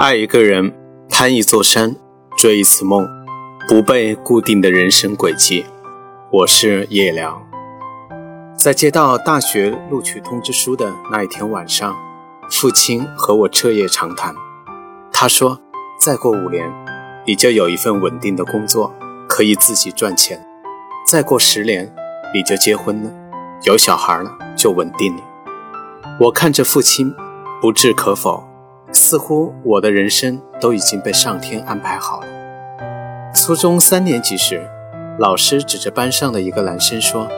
爱一个人，攀一座山，追一次梦，不被固定的人生轨迹。我是叶良。在接到大学录取通知书的那一天晚上，父亲和我彻夜长谈。他说：“再过五年，你就有一份稳定的工作，可以自己赚钱；再过十年，你就结婚了，有小孩了，就稳定了。”我看着父亲，不置可否。似乎我的人生都已经被上天安排好了。初中三年级时，老师指着班上的一个男生说：“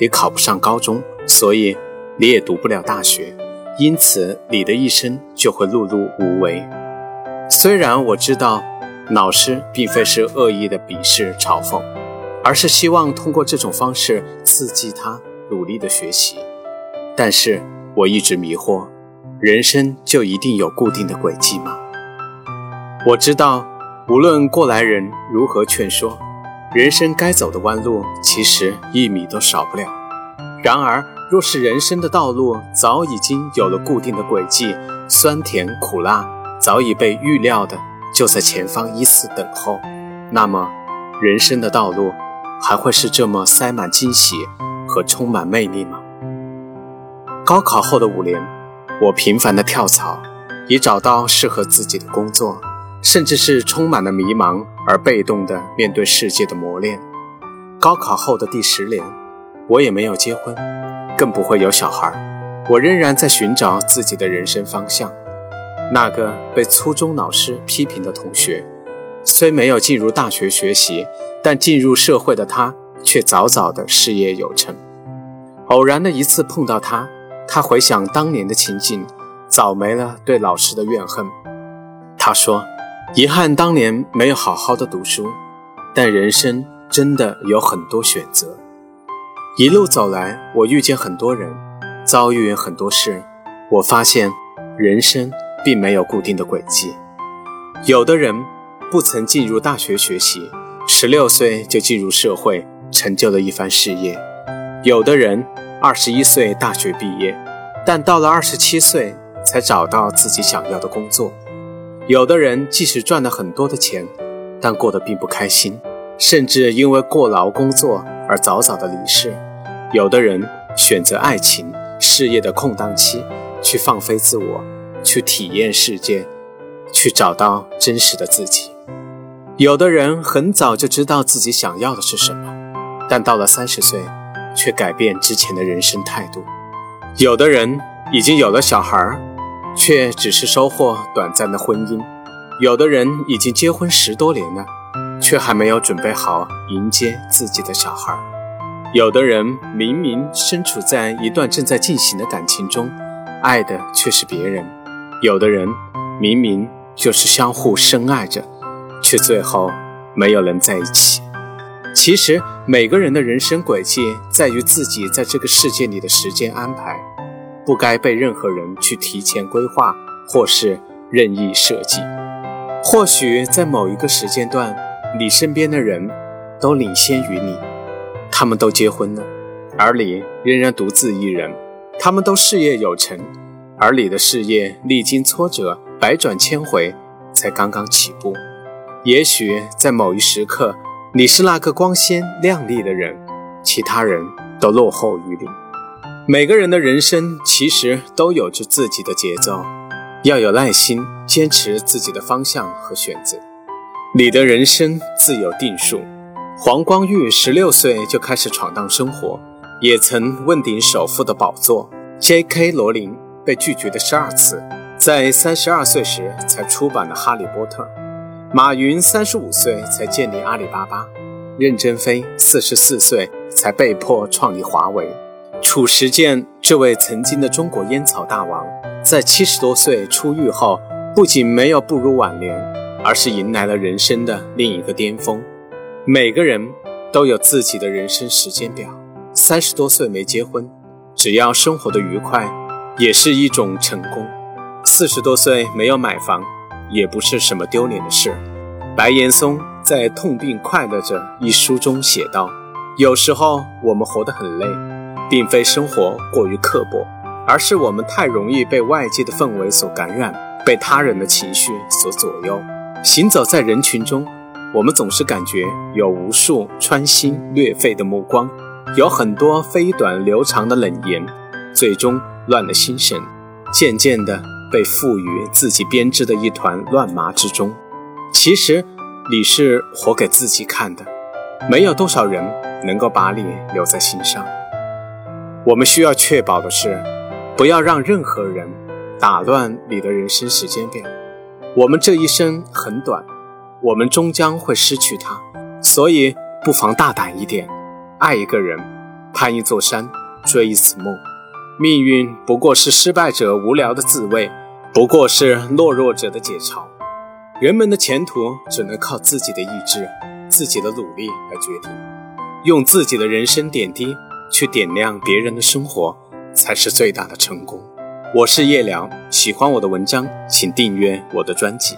你考不上高中，所以你也读不了大学，因此你的一生就会碌碌无为。”虽然我知道老师并非是恶意的鄙视嘲讽，而是希望通过这种方式刺激他努力的学习，但是我一直迷惑。人生就一定有固定的轨迹吗？我知道，无论过来人如何劝说，人生该走的弯路其实一米都少不了。然而，若是人生的道路早已经有了固定的轨迹，酸甜苦辣早已被预料的就在前方依次等候，那么，人生的道路还会是这么塞满惊喜和充满魅力吗？高考后的五年。我频繁的跳槽，以找到适合自己的工作，甚至是充满了迷茫而被动的面对世界的磨练。高考后的第十年，我也没有结婚，更不会有小孩。我仍然在寻找自己的人生方向。那个被初中老师批评的同学，虽没有进入大学学习，但进入社会的他却早早的事业有成。偶然的一次碰到他。他回想当年的情景，早没了对老师的怨恨。他说：“遗憾当年没有好好的读书，但人生真的有很多选择。一路走来，我遇见很多人，遭遇很多事。我发现，人生并没有固定的轨迹。有的人不曾进入大学学习，十六岁就进入社会，成就了一番事业；有的人。”二十一岁大学毕业，但到了二十七岁才找到自己想要的工作。有的人即使赚了很多的钱，但过得并不开心，甚至因为过劳工作而早早的离世。有的人选择爱情、事业的空档期，去放飞自我，去体验世界，去找到真实的自己。有的人很早就知道自己想要的是什么，但到了三十岁。却改变之前的人生态度。有的人已经有了小孩，却只是收获短暂的婚姻；有的人已经结婚十多年了，却还没有准备好迎接自己的小孩；有的人明明身处在一段正在进行的感情中，爱的却是别人；有的人明明就是相互深爱着，却最后没有能在一起。其实每个人的人生轨迹在于自己在这个世界里的时间安排，不该被任何人去提前规划或是任意设计。或许在某一个时间段，你身边的人都领先于你，他们都结婚了，而你仍然独自一人；他们都事业有成，而你的事业历经挫折，百转千回，才刚刚起步。也许在某一时刻。你是那个光鲜亮丽的人，其他人都落后于你。每个人的人生其实都有着自己的节奏，要有耐心，坚持自己的方向和选择。你的人生自有定数。黄光裕十六岁就开始闯荡生活，也曾问鼎首富的宝座。J.K. 罗琳被拒绝的十二次，在三十二岁时才出版了《哈利波特》。马云三十五岁才建立阿里巴巴，任正非四十四岁才被迫创立华为，褚时健这位曾经的中国烟草大王，在七十多岁出狱后，不仅没有步入晚年，而是迎来了人生的另一个巅峰。每个人都有自己的人生时间表，三十多岁没结婚，只要生活的愉快，也是一种成功；四十多岁没有买房。也不是什么丢脸的事。白岩松在《痛并快乐着》一书中写道：“有时候我们活得很累，并非生活过于刻薄，而是我们太容易被外界的氛围所感染，被他人的情绪所左右。行走在人群中，我们总是感觉有无数穿心裂肺的目光，有很多飞短流长的冷言，最终乱了心神，渐渐的被赋予自己编织的一团乱麻之中。其实，你是活给自己看的，没有多少人能够把你留在心上。我们需要确保的是，不要让任何人打乱你的人生时间表。我们这一生很短，我们终将会失去它，所以不妨大胆一点，爱一个人，攀一座山，追一次梦。命运不过是失败者无聊的自慰，不过是懦弱者的解嘲。人们的前途只能靠自己的意志、自己的努力来决定，用自己的人生点滴。去点亮别人的生活，才是最大的成功。我是叶良，喜欢我的文章，请订阅我的专辑。